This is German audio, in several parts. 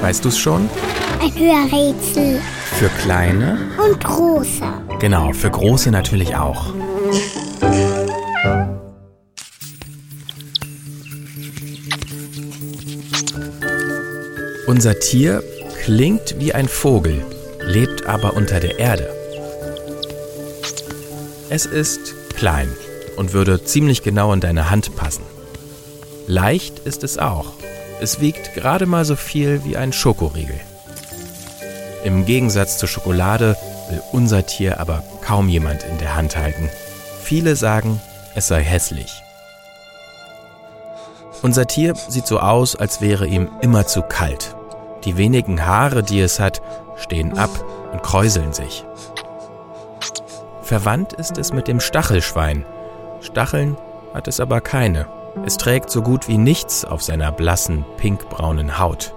Weißt du's schon? Ein Hörrätsel. Für kleine? Und große. Genau, für große natürlich auch. Unser Tier klingt wie ein Vogel, lebt aber unter der Erde. Es ist klein und würde ziemlich genau in deine Hand passen. Leicht ist es auch. Es wiegt gerade mal so viel wie ein Schokoriegel. Im Gegensatz zur Schokolade will unser Tier aber kaum jemand in der Hand halten. Viele sagen, es sei hässlich. Unser Tier sieht so aus, als wäre ihm immer zu kalt. Die wenigen Haare, die es hat, stehen ab und kräuseln sich. Verwandt ist es mit dem Stachelschwein. Stacheln hat es aber keine. Es trägt so gut wie nichts auf seiner blassen, pinkbraunen Haut.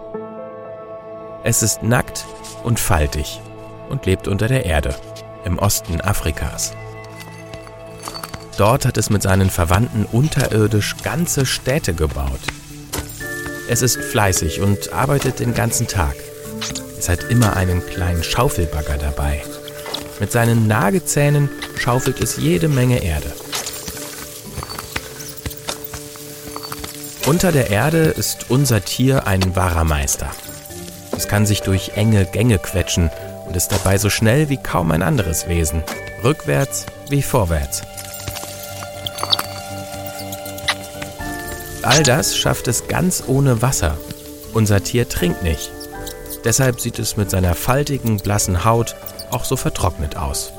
Es ist nackt und faltig und lebt unter der Erde, im Osten Afrikas. Dort hat es mit seinen Verwandten unterirdisch ganze Städte gebaut. Es ist fleißig und arbeitet den ganzen Tag. Es hat immer einen kleinen Schaufelbagger dabei. Mit seinen Nagezähnen schaufelt es jede Menge Erde. Unter der Erde ist unser Tier ein wahrer Meister. Es kann sich durch enge Gänge quetschen und ist dabei so schnell wie kaum ein anderes Wesen, rückwärts wie vorwärts. All das schafft es ganz ohne Wasser. Unser Tier trinkt nicht. Deshalb sieht es mit seiner faltigen, blassen Haut auch so vertrocknet aus.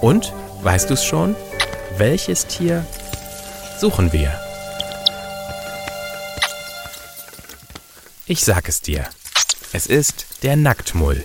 Und, weißt du es schon? Welches Tier suchen wir? Ich sag es dir. Es ist der Nacktmull.